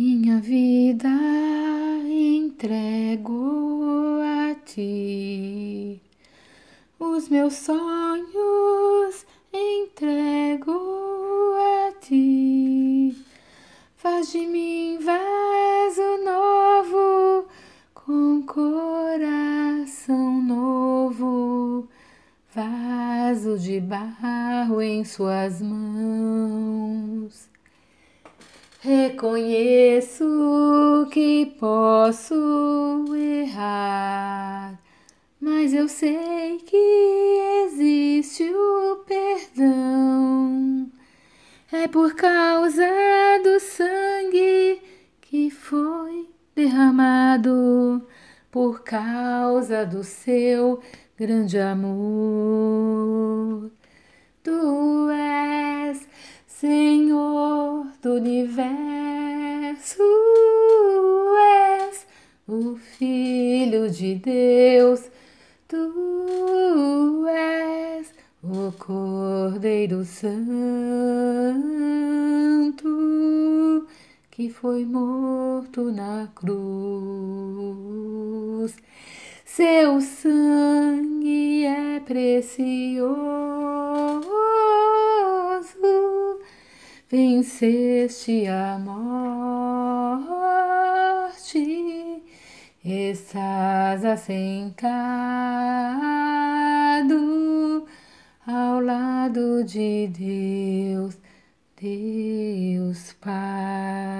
Minha vida entrego a ti, os meus sonhos entrego a ti. Faz de mim vaso novo, com coração novo, vaso de barro em suas mãos. Reconheço que posso errar, mas eu sei que existe o perdão. É por causa do sangue que foi derramado, por causa do seu grande amor. Tu universo, és o Filho de Deus, tu és o Cordeiro Santo que foi morto na cruz. Seu sangue é precioso. Venceste a morte, estás assentado ao lado de Deus, Deus Pai.